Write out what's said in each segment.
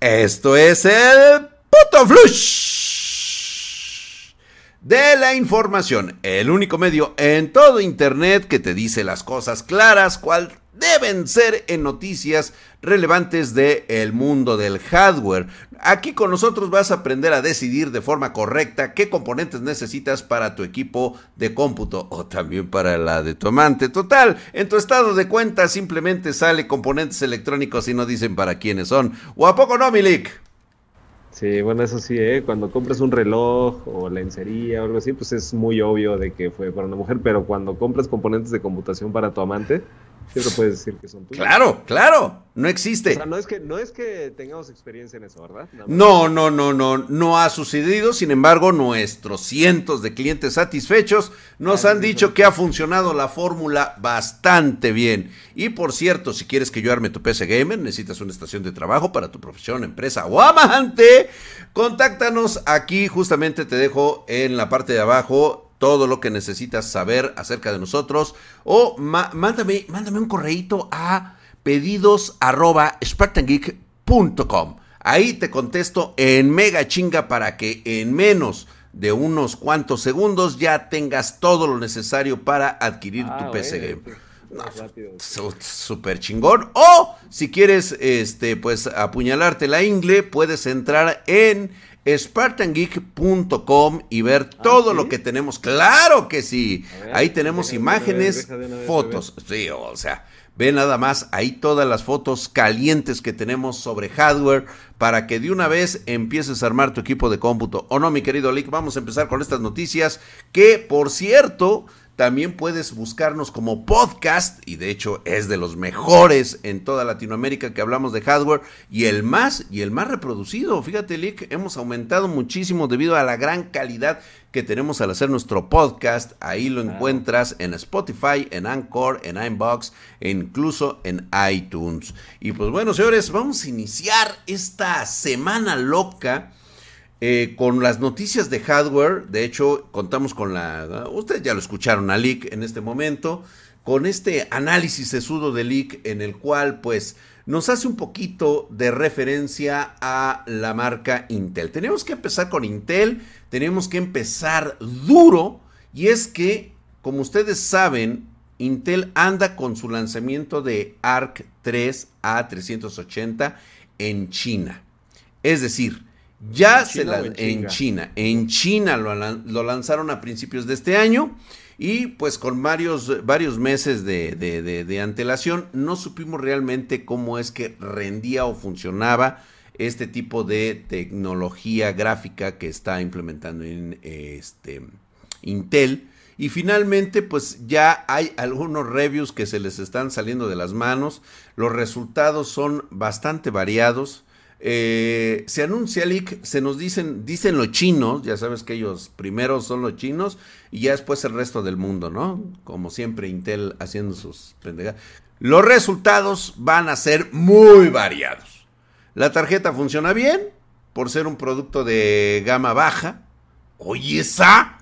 Esto es el puto flush de la información, el único medio en todo internet que te dice las cosas claras, cual deben ser en noticias relevantes del el mundo del hardware. Aquí con nosotros vas a aprender a decidir de forma correcta qué componentes necesitas para tu equipo de cómputo o también para la de tu amante. Total, en tu estado de cuenta simplemente sale componentes electrónicos y no dicen para quiénes son. ¿O a poco no, Milik? Sí, bueno, eso sí, ¿eh? cuando compras un reloj o lencería o algo así, pues es muy obvio de que fue para una mujer, pero cuando compras componentes de computación para tu amante, siempre puedes decir que son tuyos. Claro, claro, no existe. O sea, no es que, no es que tengamos experiencia en eso, ¿verdad? No, no, no, no, no ha sucedido. Sin embargo, nuestros cientos de clientes satisfechos nos han dicho que ha funcionado la fórmula bastante bien. Y por cierto, si quieres que yo arme tu PC Gamer, necesitas una estación de trabajo para tu profesión, empresa o amante, contáctanos aquí. Justamente te dejo en la parte de abajo todo lo que necesitas saber acerca de nosotros o mándame, mándame un correíto a pedidos arroba Ahí te contesto en mega chinga para que en menos de unos cuantos segundos ya tengas todo lo necesario para adquirir tu ah, PC Game. super chingón. O si quieres, este, pues apuñalarte la ingle, puedes entrar en spartangeek.com y ver ah, todo lo que tenemos. Claro que sí. ahí tenemos imágenes, fotos. Sí, o sea, ve nada más ahí todas las fotos calientes que tenemos sobre hardware para que de una vez empieces a armar tu equipo de cómputo. ¿O no, mi querido Lick? Vamos a empezar con estas noticias que, por cierto, también puedes buscarnos como podcast y de hecho es de los mejores en toda Latinoamérica que hablamos de hardware y el más y el más reproducido. Fíjate, Lick, hemos aumentado muchísimo debido a la gran calidad que tenemos al hacer nuestro podcast. Ahí lo encuentras en Spotify, en Anchor, en Inbox e incluso en iTunes. Y pues bueno, señores, vamos a iniciar esta semana loca eh, con las noticias de hardware, de hecho, contamos con la. Ustedes ya lo escucharon a Leak en este momento. Con este análisis sesudo de Leak, en el cual, pues, nos hace un poquito de referencia a la marca Intel. Tenemos que empezar con Intel, tenemos que empezar duro, y es que, como ustedes saben, Intel anda con su lanzamiento de ARC 3 A380 en China. Es decir, ya se la, en, China, en China lo, lo, lanzaron a principios de este año y pues con varios, varios meses de, de, antelación no supimos realmente cómo es que rendía o funcionaba este tipo de tecnología gráfica que está implementando en este Intel. Y finalmente, pues ya hay algunos reviews que se les están saliendo de las manos. Los resultados son bastante variados. Eh, se anuncia leak, se nos dicen, dicen los chinos, ya sabes que ellos primero son los chinos y ya después el resto del mundo, ¿no? Como siempre Intel haciendo sus pendejadas. Los resultados van a ser muy variados. La tarjeta funciona bien por ser un producto de gama baja. Oye, esa.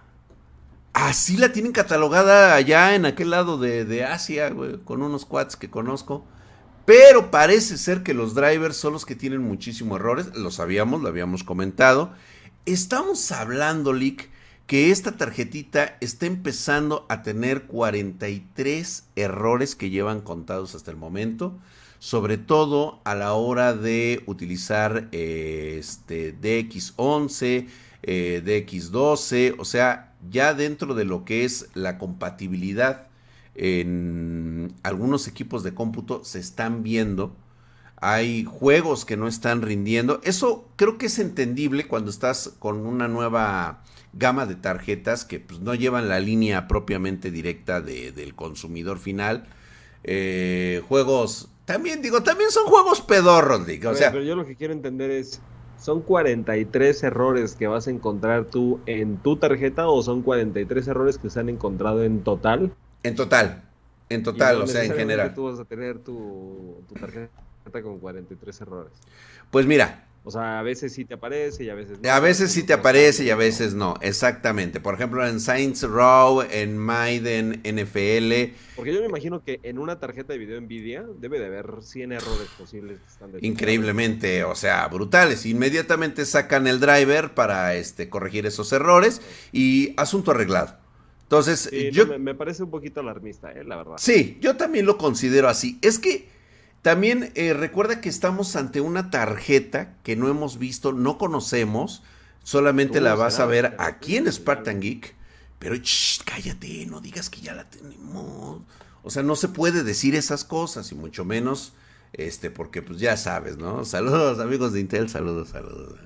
Así la tienen catalogada allá en aquel lado de, de Asia, con unos quads que conozco. Pero parece ser que los drivers son los que tienen muchísimos errores. Lo sabíamos, lo habíamos comentado. Estamos hablando, Lick, que esta tarjetita está empezando a tener 43 errores que llevan contados hasta el momento. Sobre todo a la hora de utilizar eh, este DX11, eh, DX12. O sea, ya dentro de lo que es la compatibilidad en algunos equipos de cómputo se están viendo. Hay juegos que no están rindiendo. Eso creo que es entendible cuando estás con una nueva gama de tarjetas que pues, no llevan la línea propiamente directa del consumidor final. Eh, juegos, también digo, también son juegos pedorros, digo. O sea, pero yo lo que quiero entender es, ¿son 43 errores que vas a encontrar tú en tu tarjeta o son 43 errores que se han encontrado en total? En total, en total, o sea, en general. Tú vas a tener tu, tarjeta con 43 errores. Pues mira, O sea, a veces sí te aparece y a veces no. A veces sí te aparece y a veces no, exactamente. Por ejemplo, en Saints Row, en Maiden, NFL. Porque yo me imagino que en una tarjeta de video Nvidia debe de haber 100 errores posibles. Increíblemente, o sea, brutales. Inmediatamente sacan el driver para este, corregir esos errores y asunto arreglado. Entonces, yo... me, parece un poquito alarmista, eh, la verdad. Sí, yo también lo considero así. Es que también eh, recuerda que estamos ante una tarjeta que no hemos visto, no conocemos, solamente la vas a ver aquí en Spartan Geek, pero cállate, no digas que ya la tenemos. O sea, no se puede decir esas cosas y mucho menos, este, porque pues ya sabes, ¿no? Saludos amigos de Intel, saludos, saludos.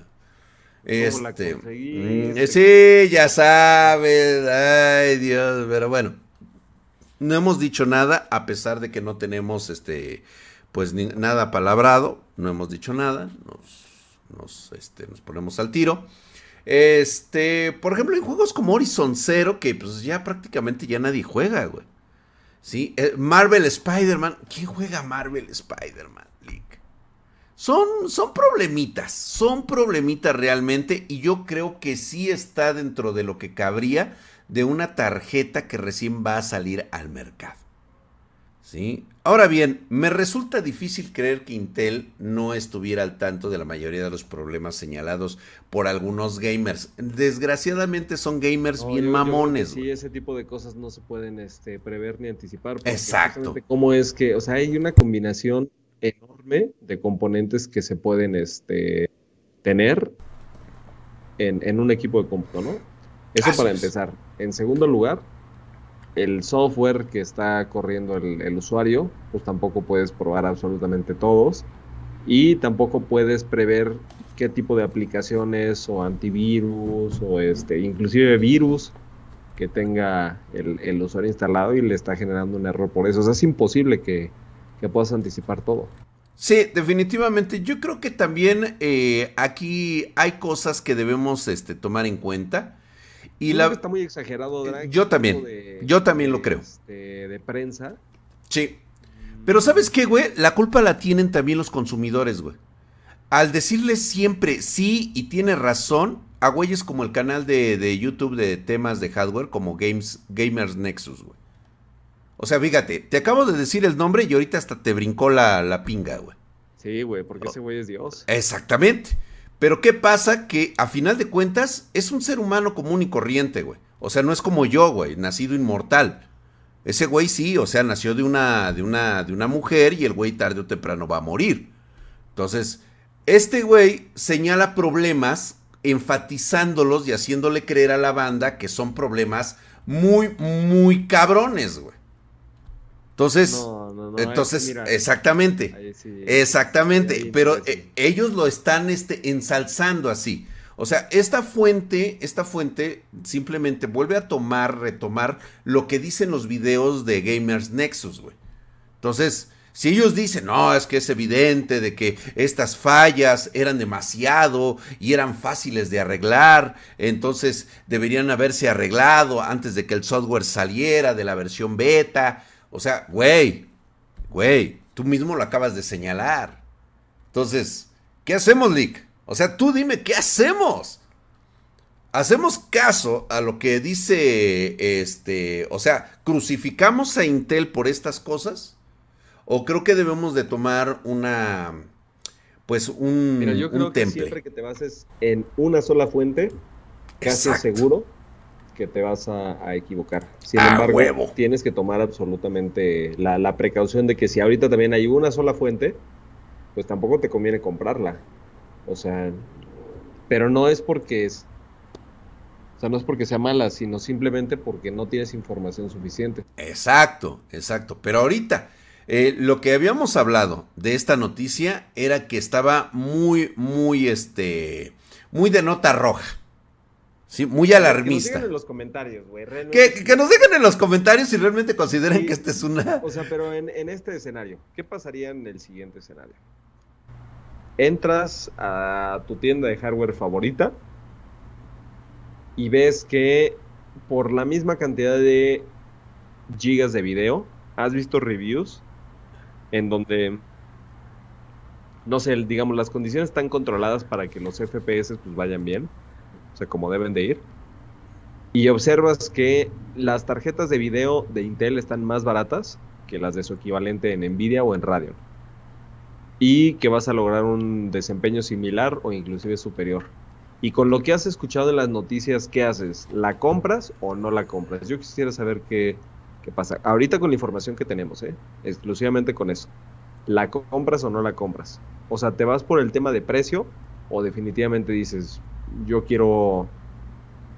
Este, mm, sí, ya sabes, ay Dios, pero bueno, no hemos dicho nada a pesar de que no tenemos este pues nada palabrado, no hemos dicho nada, nos, este, nos ponemos al tiro. Este, por ejemplo, en juegos como Horizon Zero, que pues ya prácticamente ya nadie juega, güey. ¿Sí? Eh, Marvel Spider-Man, ¿quién juega Marvel Spider-Man? Son, son problemitas, son problemitas realmente y yo creo que sí está dentro de lo que cabría de una tarjeta que recién va a salir al mercado. ¿Sí? Ahora bien, me resulta difícil creer que Intel no estuviera al tanto de la mayoría de los problemas señalados por algunos gamers. Desgraciadamente son gamers bien mamones. sí, ese tipo de cosas no se pueden este, prever ni anticipar. Exacto. ¿Cómo es que, o sea, hay una combinación enorme de componentes que se pueden este, tener en, un equipo de cómputo, ¿no? Eso para empezar. En segundo lugar, el software que está corriendo el, usuario, pues tampoco puedes probar absolutamente todos y tampoco puedes prever qué tipo de aplicaciones o antivirus o este inclusive virus que tenga el, usuario instalado y le está generando un error por eso. O sea, es imposible que, puedas anticipar todo. Sí, definitivamente. Yo creo que también eh, aquí hay cosas que debemos este, tomar en cuenta. Y la... Está muy exagerado, Drake. Yo también. yo también lo creo. Este, de prensa. Sí. Pero ¿sabes qué, güey? La culpa la tienen también los consumidores, güey. Al decirles siempre sí y tiene razón, a güeyes como el canal de, YouTube de temas de hardware, como Games, Gamers Nexus, güey. O sea, fíjate, te acabo de decir el nombre y ahorita hasta te brincó la, la pinga, güey. Sí, güey, porque ese güey es Dios. Exactamente. Pero ¿qué pasa? Que a final de cuentas es un ser humano común y corriente, güey. O sea, no es como yo, güey, nacido inmortal. Ese güey sí, o sea, nació de una, de una, de una mujer y el güey tarde o temprano va a morir. Entonces, este güey señala problemas enfatizándolos y haciéndole creer a la banda que son problemas muy, muy cabrones, güey. Entonces, entonces, exactamente, exactamente, pero eh, ellos lo están este, ensalzando así. O sea, esta fuente, esta fuente simplemente vuelve a tomar, retomar lo que dicen los videos de Gamers Nexus, güey. Entonces, si ellos dicen, no, es que es evidente de que estas fallas eran demasiado y eran fáciles de arreglar, entonces deberían haberse arreglado antes de que el software saliera de la versión beta. O sea, güey, güey, tú mismo lo acabas de señalar. Entonces, ¿qué hacemos, Lick? O sea, tú dime, ¿qué hacemos? ¿Hacemos caso a lo que dice este, o sea, crucificamos a Intel por estas cosas? ¿O creo que debemos de tomar una, pues un, Mira, yo creo que siempre que te bases en una sola fuente, casi seguro que te vas a, equivocar. Sin embargo, tienes que tomar absolutamente la, precaución de que si ahorita también hay una sola fuente, pues tampoco te conviene comprarla. O sea, pero no es porque es, o sea, no es porque sea mala, sino simplemente porque no tienes información suficiente. Exacto, exacto. Pero ahorita, eh, lo que habíamos hablado de esta noticia era que estaba muy, muy, este, muy de nota roja. Sí, muy alarmista. Que nos dejen en los comentarios, güey. Que, nos dejen en los comentarios si realmente consideran que este es una. O sea, pero en, este escenario, ¿qué pasaría en el siguiente escenario? Entras a tu tienda de hardware favorita y ves que por la misma cantidad de gigas de video, has visto reviews en donde no sé, digamos, las condiciones están controladas para que los FPS pues vayan bien, o sea, como deben de ir. Y observas que las tarjetas de video de Intel están más baratas que las de su equivalente en Nvidia o en Radeon. Y que vas a lograr un desempeño similar o inclusive superior. Y con lo que has escuchado en las noticias, ¿qué haces? ¿La compras o no la compras? Yo quisiera saber qué, qué pasa. Ahorita con la información que tenemos, ¿eh? exclusivamente con eso. ¿La compras o no la compras? O sea, ¿te vas por el tema de precio o definitivamente dices, yo quiero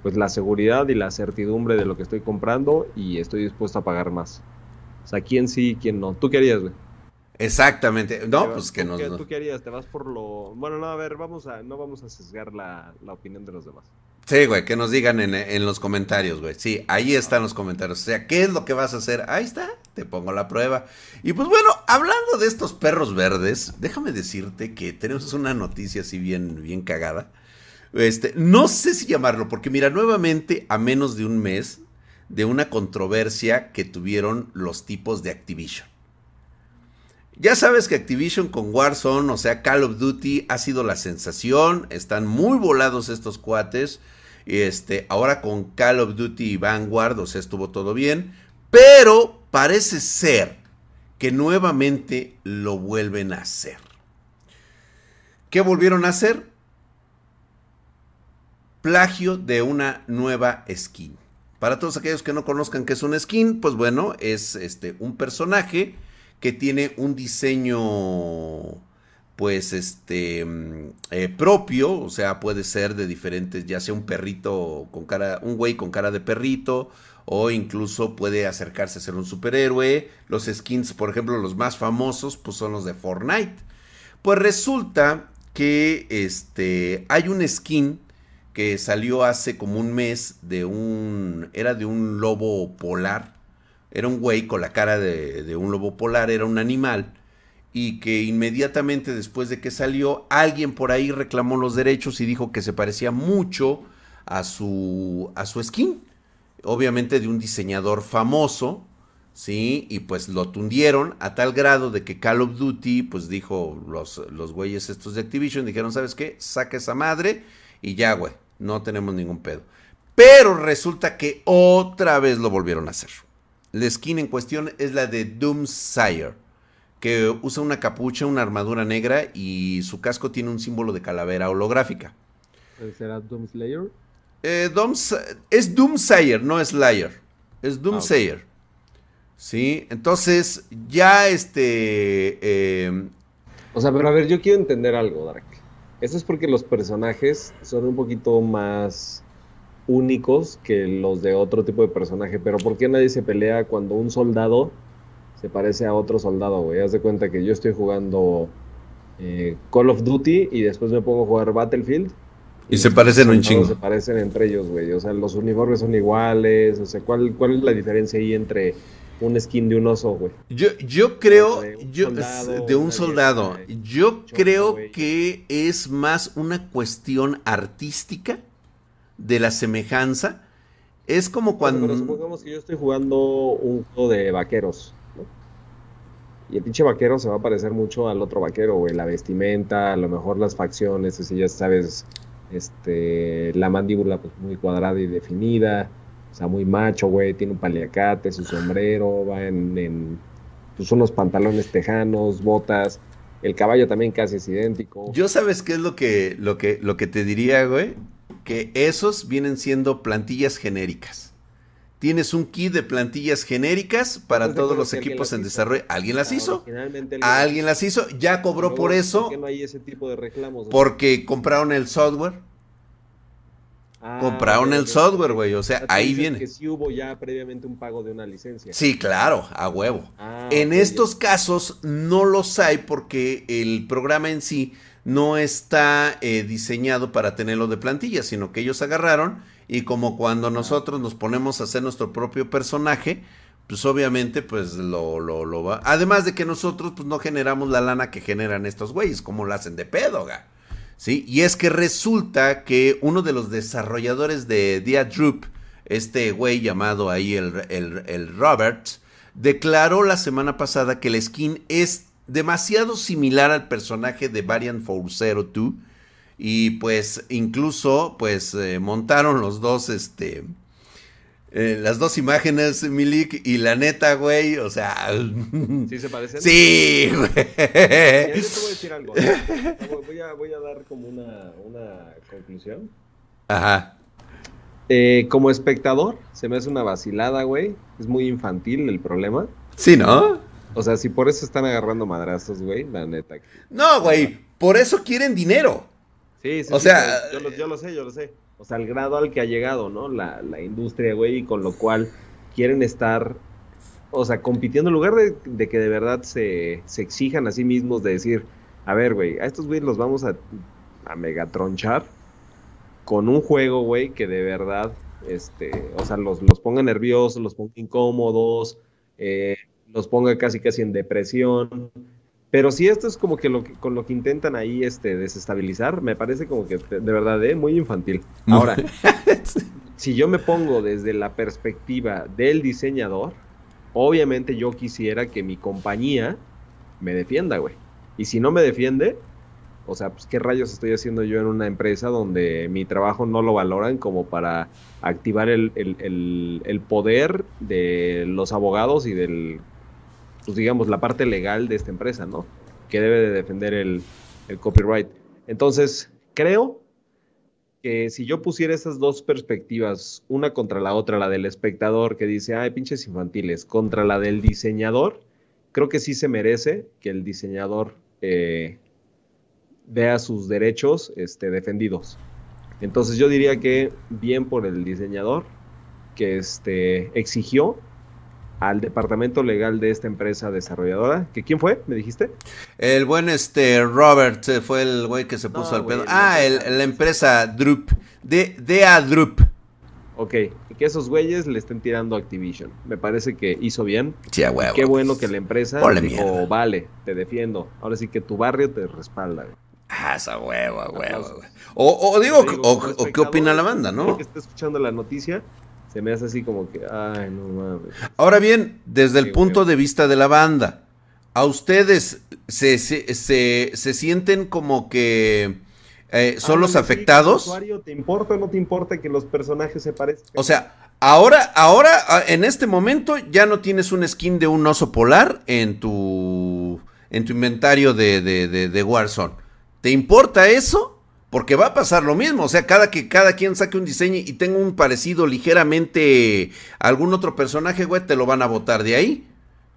pues la seguridad y la certidumbre de lo que estoy comprando y estoy dispuesto a pagar más? O sea, ¿quién sí y quién no? ¿Tú qué harías, güey? Exactamente. No, pues que ¿Tú, nos... qué, ¿Tú qué harías? ¿Te vas por lo...? Bueno, no, a ver, vamos a... No vamos a sesgar la, la opinión de los demás. Sí, güey, que nos digan en, en, los comentarios, güey. Sí, ahí están los comentarios. O sea, ¿qué es lo que vas a hacer? Ahí está, te pongo la prueba. Y pues bueno, hablando de estos perros verdes, déjame decirte que tenemos una noticia así bien, bien cagada. Este, no sé si llamarlo, porque mira, nuevamente, a menos de un mes de una controversia que tuvieron los tipos de Activision. Ya sabes que Activision con Warzone, o sea, Call of Duty, ha sido la sensación. Están muy volados estos cuates. Este, ahora con Call of Duty Vanguard, o sea, estuvo todo bien. Pero parece ser que nuevamente lo vuelven a hacer. ¿Qué volvieron a hacer? Plagio de una nueva skin. Para todos aquellos que no conozcan qué es una skin, pues bueno, es este un personaje que tiene un diseño pues este eh, propio, o sea, puede ser de diferentes, ya sea un perrito con cara, un güey con cara de perrito, o incluso puede acercarse a ser un superhéroe. Los skins, por ejemplo, los más famosos, pues son los de Fortnite. Pues resulta que este hay un skin que salió hace como un mes de un era de un lobo polar. Era un güey con la cara de, de un lobo polar, era un animal y que inmediatamente después de que salió, alguien por ahí reclamó los derechos y dijo que se parecía mucho a su, a su skin. Obviamente de un diseñador famoso, ¿sí? Y pues lo tundieron a tal grado de que Call of Duty, pues dijo los, los güeyes estos de Activision, dijeron, ¿sabes qué? Saca esa madre y ya, güey, no tenemos ningún pedo. Pero resulta que otra vez lo volvieron a hacer. La skin en cuestión es la de Doomsire que usa una capucha, una armadura negra y su casco tiene un símbolo de calavera holográfica. ¿Será Doomslayer? Eh, Dooms, es Doomsayer, no es Slayer. Es Doomsayer. Ah, okay. Sí, entonces ya este... Eh... O sea, pero a ver, yo quiero entender algo, Dark. Eso es porque los personajes son un poquito más únicos que los de otro tipo de personaje. Pero ¿por qué nadie se pelea cuando un soldado se parece a otro soldado, güey. Haz de cuenta que yo estoy jugando eh, Call of Duty y después me pongo a jugar Battlefield. Y, y se parecen un chingo. Se parecen entre ellos, güey. O sea, los uniformes son iguales. O sea, ¿cuál, cuál es la diferencia ahí entre un skin de un oso, güey? Yo, yo creo, yo, soldado, de un soldado, yo creo wey. que es más una cuestión artística de la semejanza. Es como cuando... Pero supongamos que yo estoy jugando un juego de vaqueros. Y el pinche vaquero se va a parecer mucho al otro vaquero, güey. La vestimenta, a lo mejor las facciones, así ya sabes, este, la mandíbula pues muy cuadrada y definida. O sea, muy macho, güey. Tiene un paliacate, su sombrero, va en, en pues, unos pantalones tejanos, botas. El caballo también casi es idéntico. Yo sabes qué es lo que, lo que, lo que te diría, güey. Que esos vienen siendo plantillas genéricas tienes un kit de plantillas genéricas para todos los equipos en desarrollo. ¿Alguien las hizo? ¿Alguien las hizo? Ya cobró por eso ¿Por qué no hay ese tipo de reclamos? güey? porque compraron el software. Ah, compraron el software, güey. O sea, ahí viene. Que sí hubo ya previamente un pago de una licencia. Sí, claro, a huevo. Ah, en estos casos no los hay porque el programa en sí no está eh, diseñado para tenerlo de plantilla, sino que ellos agarraron y como cuando nosotros nos ponemos a hacer nuestro propio personaje, pues obviamente pues lo, lo, lo va. Además de que nosotros pues no generamos la lana que generan estos güeyes, como lo hacen de pedo. ¿Sí? Y es que resulta que uno de los desarrolladores de Diadrup, este güey llamado ahí el, el, el Robert, declaró la semana pasada que la skin es demasiado similar al personaje de Variant 402 y pues incluso pues eh, montaron los dos este eh, las dos imágenes, Milik, y la neta, güey, o sea... ¿Sí se parecen? Sí, güey. Yo te voy a decir algo. ¿no? Voy, a, voy a dar como una, una conclusión. Ajá. Eh, como espectador, se me hace una vacilada, güey. Es muy infantil el problema. Sí, ¿no? O sea, si por eso están agarrando madrazos, güey, la neta. No, güey, por eso quieren dinero. Sí, sí. O sí, sea- Yo lo, yo lo sé, yo lo sé. O sea, el grado al que ha llegado, ¿no? La, la industria, güey, y con lo cual quieren estar, o sea, compitiendo en lugar de, que de verdad se, se exijan a sí mismos de decir, a ver, güey, a estos güeyes los vamos a, a megatronchar con un juego, güey, que de verdad, este, o sea, los, los ponga nerviosos, los ponga incómodos, eh, los ponga casi casi en depresión. Pero si esto es como que, lo que con lo que intentan ahí este, desestabilizar, me parece como que de verdad, eh, muy infantil. Ahora, si yo me pongo desde la perspectiva del diseñador, obviamente yo quisiera que mi compañía me defienda, güey. Y si no me defiende, o sea, pues qué rayos estoy haciendo yo en una empresa donde mi trabajo no lo valoran como para activar el, el- el- el poder de los abogados y del, pues digamos, la parte legal de esta empresa, ¿no? Que debe de defender el, el copyright. Entonces, creo que si yo pusiera esas dos perspectivas, una contra la otra, la del espectador que dice, ay, pinches infantiles, contra la del diseñador, creo que sí se merece que el diseñador eh, vea sus derechos este, defendidos. Entonces yo diría que bien por el diseñador que este, exigió al departamento legal de esta empresa desarrolladora, que quién fue, me dijiste? El buen este Robert eh, fue el güey que se puso No, al pedo. Ah, el- la empresa Drup. De, DA Drup. Ok, que esos güeyes le estén tirando a Activision. Me parece que hizo bien. Sí, a huevo. Qué bueno que la empresa Ponle dijo, mierda. vale, te defiendo. Ahora sí que tu barrio te respalda. Ah, esa huevo, a huevo. O, o digo, o, qué opina la banda, ¿no? Que está escuchando la noticia, se me hace así como que, ay, no mames. Ahora bien, desde el punto de vista de la banda, ¿a ustedes se, se, se- se sienten como que eh, son los Ándale, sí, afectados? usuario, ¿Te importa o no te importa que los personajes se parezcan? O sea, ahora, ahora, a- en este momento, ya no tienes un skin de un oso polar en tu, en tu inventario de, de, de, de Warzone. ¿Te importa eso? Porque va a pasar lo mismo. O sea, cada que cada quien saque un diseño y tenga un parecido ligeramente a algún otro personaje, güey, te lo van a botar de ahí.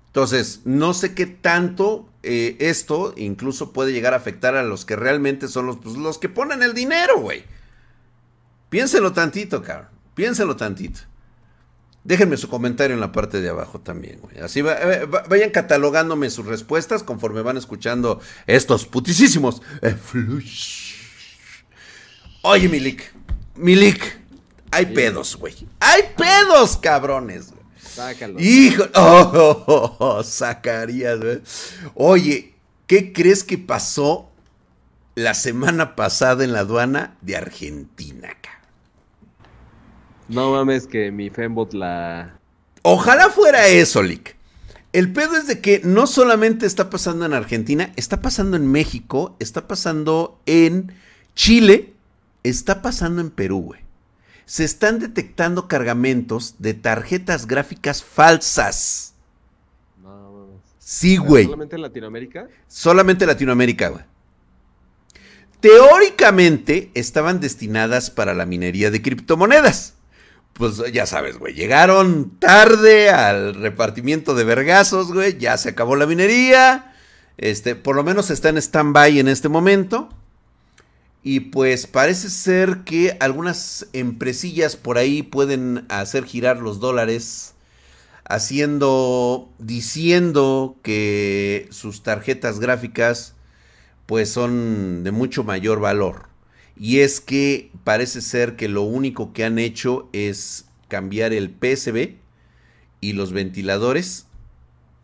Entonces, no sé qué tanto eh, esto incluso puede llegar a afectar a los que realmente son los, pues, los que ponen el dinero, güey. Piénselo tantito, cabrón. Piénselo tantito. Déjenme su comentario en la parte de abajo también, güey. Así eh, va- vayan catalogándome sus respuestas conforme van escuchando estos putisísimos. eh, flush. Oye, Milik. Milik. Hay pedos, güey. Hay pedos, cabrones. Sácalo. Hijo, oh, oh, oh, oh, Zacarías, güey. Oye, ¿qué crees que pasó la semana pasada en la aduana de Argentina, cabrón? No mames que mi Fembot la... Ojalá fuera eso, Lick. El pedo es de que no solamente está pasando en Argentina, está pasando en México, está pasando en Chile, está pasando en Perú, güey. Se están detectando cargamentos de tarjetas gráficas falsas. No. Sí, güey. ¿Solamente en Latinoamérica? Solamente Latinoamérica, güey. Teóricamente estaban destinadas para la minería de criptomonedas. Pues ya sabes, güey, llegaron tarde al repartimiento de vergazos, güey, ya se acabó la minería. Este, por lo menos está en stand-by en este momento. Y pues parece ser que algunas empresillas por ahí pueden hacer girar los dólares haciendo, diciendo que sus tarjetas gráficas pues son de mucho mayor valor. Y es que parece ser que lo único que han hecho es cambiar el PSB y los ventiladores,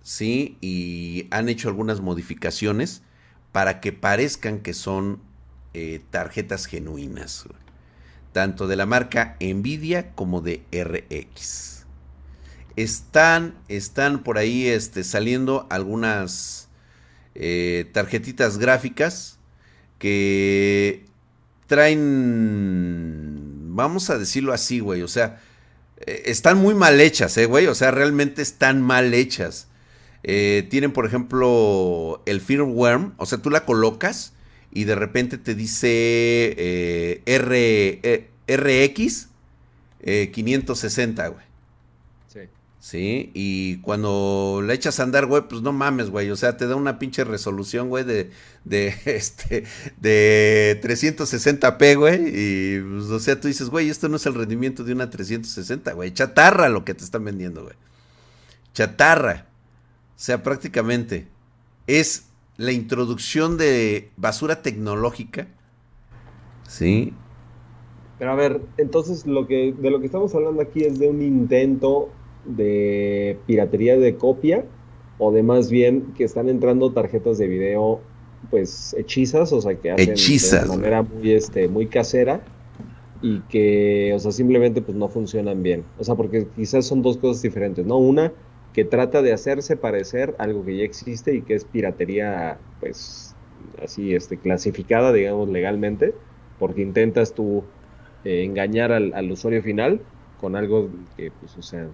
¿sí? Y han hecho algunas modificaciones para que parezcan que son eh, tarjetas genuinas, tanto de la marca Nvidia como de RX. Están, están por ahí este, saliendo algunas eh, tarjetitas gráficas que traen, vamos a decirlo así, güey, o sea, eh, están muy mal hechas, güey, o sea, realmente están mal hechas. Tienen, por ejemplo, el firmware, o sea, tú la colocas y de repente te dice R, RX 560, güey. Sí, y cuando le echas a andar, güey, pues no mames, güey. O sea, te da una pinche resolución, güey, de, de, este, de 360p, güey. Y, pues, o sea, tú dices, güey, esto no es el rendimiento de una 360, güey. Chatarra lo que te están vendiendo, güey. Chatarra. O sea, prácticamente es la introducción de basura tecnológica. Sí. Pero a ver, entonces lo que de lo que estamos hablando aquí es de un intento de piratería de copia o de más bien que están entrando tarjetas de video pues hechizas, o sea, que hacen de manera muy este muy casera y que, o sea, simplemente pues no funcionan bien. O sea, porque quizás son dos cosas diferentes, ¿no? Una que trata de hacerse parecer algo que ya existe y que es piratería pues así este clasificada, digamos, legalmente, porque intentas tú eh, engañar al, al usuario final con algo que pues o sea,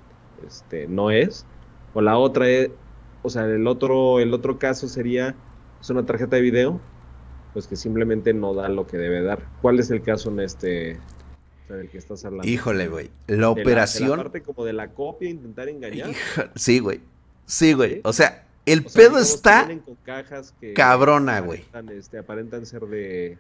este, no es. O la otra es, o sea, el otro, el otro caso sería, es una tarjeta de video, pues que simplemente no da lo que debe dar. ¿Cuál es el caso en este, del que estás hablando? Híjole, güey. La operación. La, parte como de la copia, intentar engañar. sí, güey. Sí, güey. O sea, el pedo está cabrona, güey. Este, aparentan ser de...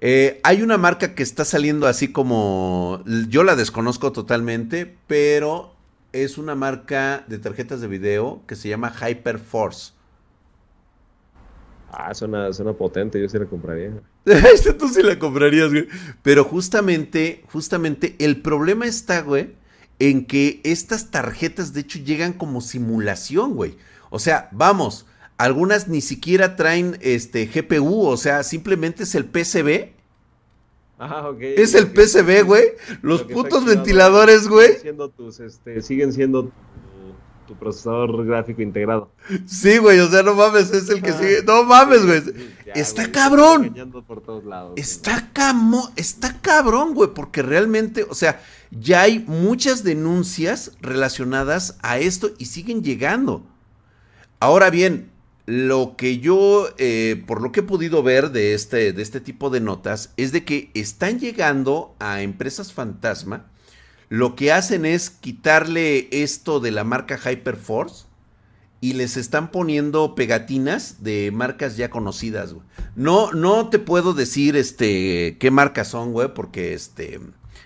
Eh, hay una marca que está saliendo así como... Yo la desconozco totalmente, pero es una marca de tarjetas de video que se llama Hyperforce. Ah, suena, suena potente, yo sí la compraría. Este tú sí la comprarías, güey. Pero justamente, justamente, el problema está, güey, en que estas tarjetas, de hecho, llegan como simulación, güey. O sea, vamos, algunas ni siquiera traen este GPU, o sea, simplemente es el PCB Ah, es el PCB, güey. Los putos ventiladores, güey. Este, siguen siendo tu, procesador gráfico integrado. Sí, güey, o sea, no mames, es el que sigue. No mames, güey. está cabrón. Está camo, está cabrón, güey, porque realmente, o sea, ya hay muchas denuncias relacionadas a esto y siguen llegando. Ahora bien, lo que yo, eh, por lo que he podido ver de este, de este tipo de notas, es de que están llegando a empresas fantasma. Lo que hacen es quitarle esto de la marca Hyperforce y les están poniendo pegatinas de marcas ya conocidas, No, no te puedo decir este qué marcas son, güey, porque este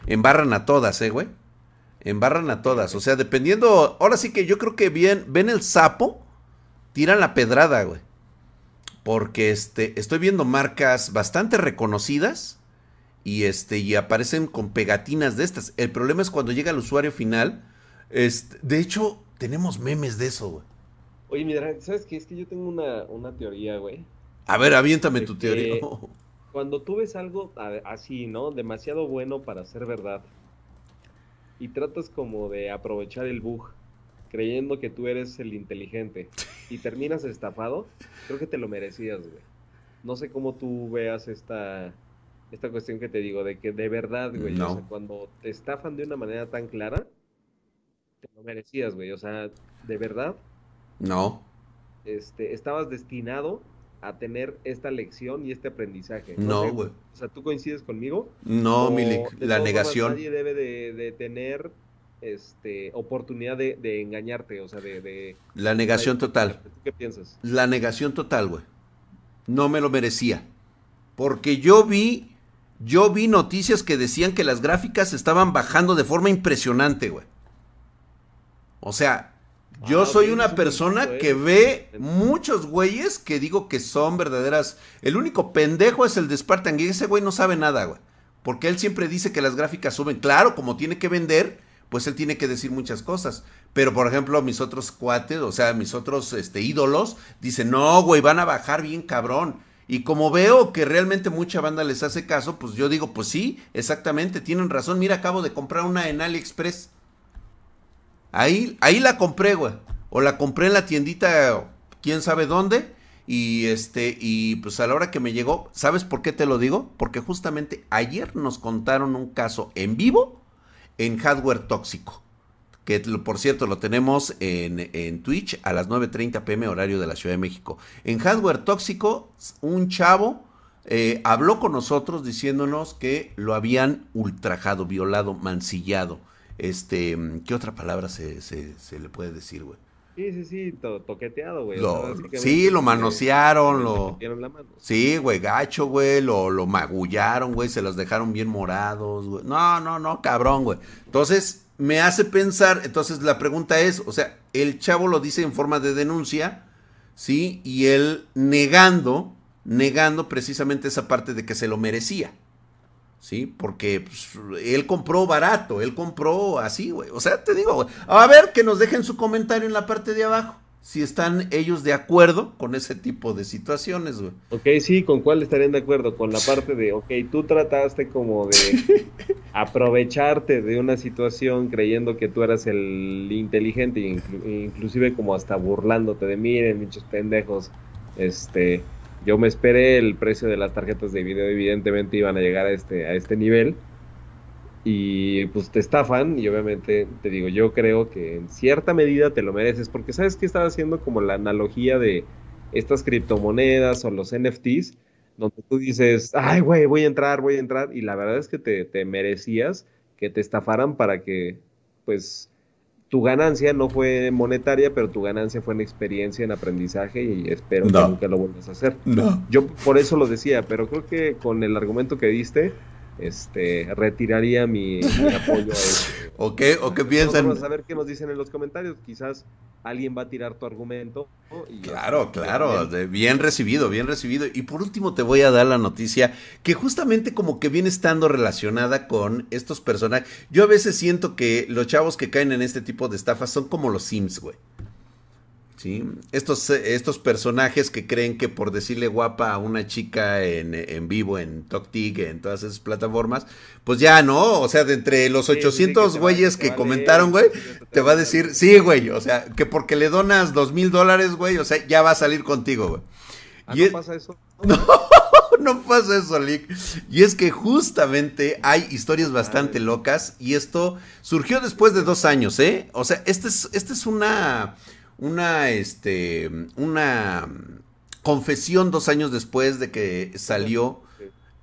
embarran a todas, eh, güey. Embarran a todas. O sea, dependiendo. Ahora sí que yo creo que bien, ven el sapo tiran la pedrada, güey. Porque este, estoy viendo marcas bastante reconocidas y este y aparecen con pegatinas de estas. El problema es cuando llega el usuario final. Este, de hecho, tenemos memes de eso, güey. Oye, mira, ¿sabes qué? Es que yo tengo una, teoría, güey. A ver, aviéntame tu teoría. Cuando tú ves algo así, ¿no? Demasiado bueno para ser verdad. Y tratas como de aprovechar el bug creyendo que tú eres el inteligente y terminas estafado, creo que te lo merecías, güey. No sé cómo tú veas esta, esta cuestión que te digo, de que de verdad, güey, o sea, cuando te estafan de una manera tan clara, te lo merecías, güey. O sea, de verdad. No. Este, estabas destinado a tener esta lección y este aprendizaje. No, güey. o sea, ¿tú coincides conmigo? No, Milik, la negación. nadie debe de, de tener este, oportunidad de, engañarte, o sea, de... la negación total. ¿Qué piensas? La negación total, güey. No me lo merecía. Porque yo vi, yo vi noticias que decían que las gráficas estaban bajando de forma impresionante, güey. O sea, yo ah, soy una persona que ve muchos güeyes que digo que son verdaderas. El único pendejo es el de Spartan y ese güey no sabe nada, güey. Porque él siempre dice que las gráficas suben. Claro, como tiene que vender, pues él tiene que decir muchas cosas. Pero, por ejemplo, mis otros cuates, o sea, mis otros este, ídolos, dicen, no, güey, van a bajar bien cabrón. Y como veo que realmente mucha banda les hace caso, pues yo digo, pues sí, exactamente, tienen razón. Mira, acabo de comprar una en AliExpress. Ahí, ahí la compré, güey. O la compré en la tiendita, quién sabe dónde. Y este, y pues a la hora que me llegó, ¿sabes por qué te lo digo? Porque justamente ayer nos contaron un caso en vivo en hardware tóxico. Que por cierto lo tenemos en, en Twitch a las 9.30 pm horario de la Ciudad de México. En hardware tóxico, un chavo eh, habló con nosotros diciéndonos que lo habían ultrajado, violado, mancillado. Este, ¿qué otra palabra se, se, se le puede decir, güey? Sí, sí, sí, toqueteado, güey. sí, lo manosearon, lo... Sí, güey, gacho, güey, lo, lo magullaron, güey, se los dejaron bien morados, güey. No, no, no, cabrón, güey. Entonces, me hace pensar, entonces la pregunta es, o sea, el chavo lo dice en forma de denuncia, ¿sí? Y él negando, negando precisamente esa parte de que se lo merecía. ¿sí? Porque pues, él compró barato, él compró así, güey. O sea, te digo. A ver, que nos dejen su comentario en la parte de abajo. Si están ellos de acuerdo con ese tipo de situaciones, güey. Ok, sí, ¿con cuál estarían de acuerdo? Con la parte de, ok, tú trataste como de aprovecharte de una situación creyendo que tú eras el inteligente, inclusive como hasta burlándote de, miren, muchos pendejos, este, yo me esperé el precio de las tarjetas de video, evidentemente iban a llegar a este, a este nivel. Y pues te estafan y obviamente te digo, yo creo que en cierta medida te lo mereces porque sabes que estaba haciendo como la analogía de estas criptomonedas o los NFTs, donde tú dices, ay güey, voy a entrar, voy a entrar y la verdad es que te, te merecías que te estafaran para que pues tu ganancia no fue monetaria, pero tu ganancia fue en experiencia, en aprenapoyaje y espero que nunca lo vuelvas a hacer. Yo por eso lo decía, pero creo que con el argumento que diste, este, retiraría mi, apoyo a eso. ¿O qué, o qué piensan? Vamos a ver qué nos dicen en los comentarios. Quizás alguien va a tirar tu argumento. claro, claro, bien recibido, bien recibido. Y por último te voy a dar la noticia que justamente como que viene estando relacionada con estos personajes. Yo a veces siento que los chavos que caen en este tipo de estafas son como los Sims, güey. Estos, estos personajes que creen que por decirle guapa a una chica en, vivo, en TokTik, en todas esas plataformas, pues ya no, o sea, de entre los 800 güeyes que, comentaron, güey, te va a decir, sí, güey, o sea, que porque le donas dos mil dólares, güey, o sea, ya va a salir contigo, güey. ¿Ah, ¿No pasa eso? No, no pasa eso, Lick. Y es que justamente hay historias bastante locas y esto surgió después de dos años, ¿eh? O sea, este es, este es una una, este, una confesión dos años después de que salió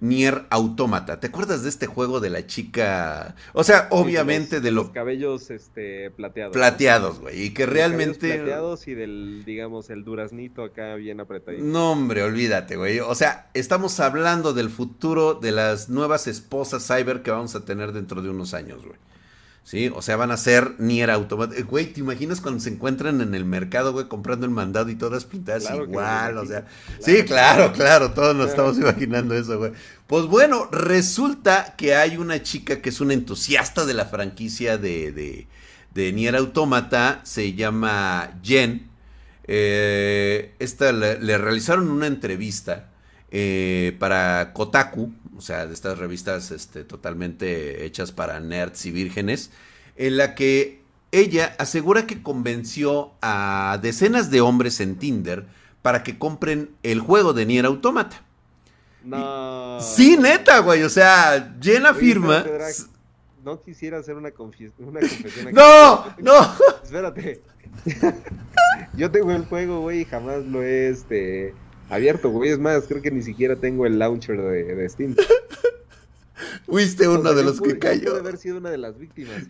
Nier Automata. ¿Te acuerdas de este juego de la chica? O sea, obviamente de, los, cabellos este, plateados. Plateados, güey. Y que realmente. Plateados y del, digamos, el duraznito acá bien apretadito. No, hombre, olvídate, güey. O sea, estamos hablando del futuro de las nuevas esposas cyber que vamos a tener dentro de unos años, güey. ¿Sí? O sea, van a ser Nier Automata. Eh, güey, ¿te imaginas cuando se encuentran en el mercado, güey, comprando el mandado y todas pintadas igual? O sea, sí, claro, claro, todos nos estamos imaginando eso, güey. Pues bueno, resulta que hay una chica que es una entusiasta de la franquicia de, de, de Nier Automata, se llama Jen. Eh, esta le, realizaron una entrevista eh, para Kotaku, o sea, de estas revistas este, totalmente hechas para nerds y vírgenes, en la que ella asegura que convenció a decenas de hombres en Tinder para que compren el juego de Nier Automata. No. Sí, neta, güey. O sea, llena firma. No quisiera hacer una, confesión. no, no. Espérate. Yo tengo el juego, güey, y jamás lo he este, abierto, güey. Es más, creo que ni siquiera tengo el launcher de, Steam. Fuiste uno de los que cayó. Pude haber sido una de las víctimas.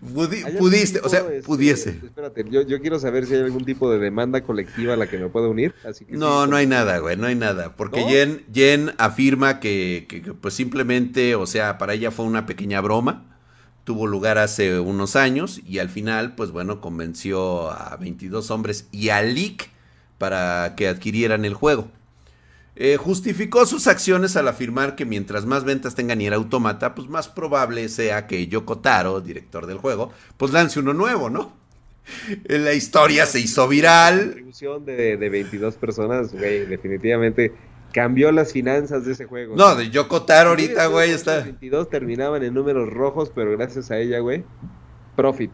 pudiste, o sea, este, pudiese. Espérate, yo, yo, quiero saber si hay algún tipo de demanda colectiva a la que me pueda unir. Así que no, no hay nada, güey, no hay nada. Porque Jen, Jen afirma que, que, pues simplemente, o sea, para ella fue una pequeña broma. Tuvo lugar hace unos años y al final, pues bueno, convenció a 22 hombres y a Lick para que adquirieran el juego. Eh, justificó sus acciones al afirmar que mientras más ventas tenga Nier Automata, pues más probable sea que Yoko Taro, director del juego, pues lance uno nuevo, ¿no? La historia se hizo viral. La de, de 22 personas, güey, definitivamente cambió las finanzas de ese juego. No, de Yoko Taro ahorita, güey, está. Los 22 terminaban en números rojos, pero gracias a ella, güey, profit.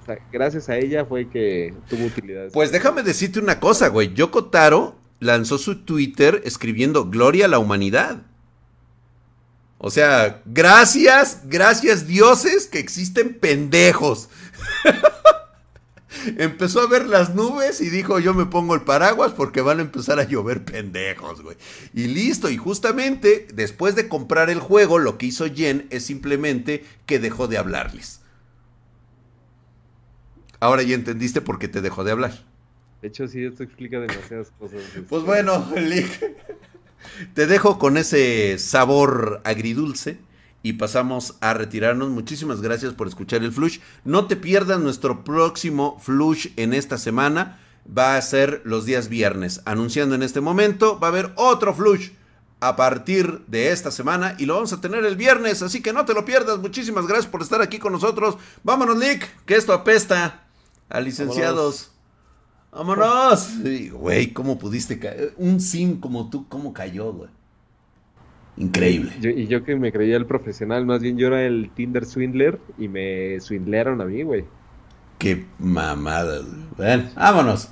O sea, gracias a ella fue que tuvo utilidad. Pues déjame decirte una cosa, güey. Yoko Taro lanzó su Twitter escribiendo Gloria a la humanidad. O sea, gracias, gracias dioses que existen pendejos. Empezó a ver las nubes y dijo, yo me pongo el paraguas porque van a empezar a llover pendejos, güey. Y listo, y justamente después de comprar el juego, lo que hizo Jen es simplemente que dejó de hablarles. Ahora ya entendiste por qué te dejó de hablar. De hecho, sí, esto explica demasiadas cosas. Pues bueno, te dejo con ese sabor agridulce y pasamos a retirarnos. Muchísimas gracias por escuchar el Flush. No te pierdas nuestro próximo Flush en esta semana. Va a ser los días viernes. Anunciando en este momento, va a haber otro Flush a partir de esta semana y lo vamos a tener el viernes, así que no te lo pierdas. Muchísimas gracias por estar aquí con nosotros. Vámonos, Nick, que esto apesta a licenciados. Vámonos. Güey, ¿cómo pudiste caer? Un sim como tú, ¿cómo cayó, güey? Increíble. y yo que me creía el profesional, más bien yo era el Tinder swindler y me swindlearon a mí, güey. Qué mamada, güey. Bueno, vámonos.